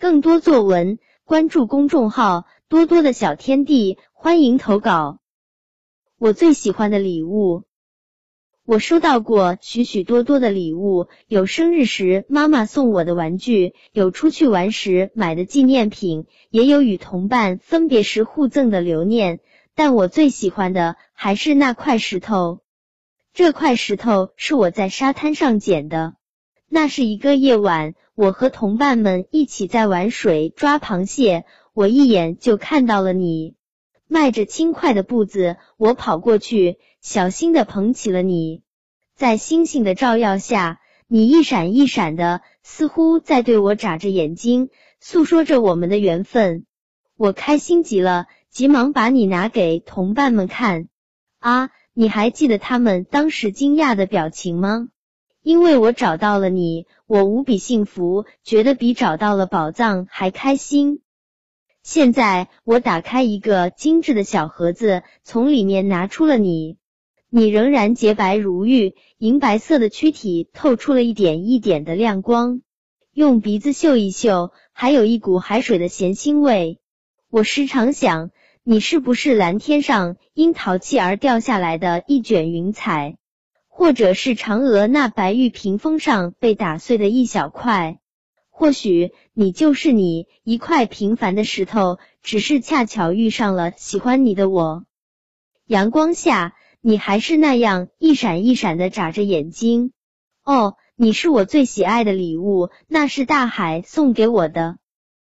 更多作文关注公众号多多的小天地，欢迎投稿。我最喜欢的礼物，我收到过许许多多的礼物，有生日时妈妈送我的玩具，有出去玩时买的纪念品，也有与同伴分别时互赠的留念。但我最喜欢的还是那块石头。这块石头是我在沙滩上捡的。那是一个夜晚，我和同伴们一起在玩水抓螃蟹，我一眼就看到了你。迈着轻快的步子，我跑过去，小心的捧起了你。在星星的照耀下，你一闪一闪的，似乎在对我眨着眼睛，诉说着我们的缘分。我开心极了，急忙把你拿给同伴们看。啊，你还记得他们当时惊讶的表情吗？因为我找到了你，我无比幸福，觉得比找到了宝藏还开心。现在我打开一个精致的小盒子，从里面拿出了你。你仍然洁白如玉，银白色的躯体透出了一点一点的亮光。用鼻子嗅一嗅，还有一股海水的咸腥味。我时常想，你是不是蓝天上因淘气而掉下来的一卷云彩，或者是嫦娥那白玉屏风上被打碎的一小块？或许你就是你，一块平凡的石头，只是恰巧遇上了喜欢你的我。阳光下，你还是那样一闪一闪的眨着眼睛。哦，你是我最喜爱的礼物，那是大海送给我的。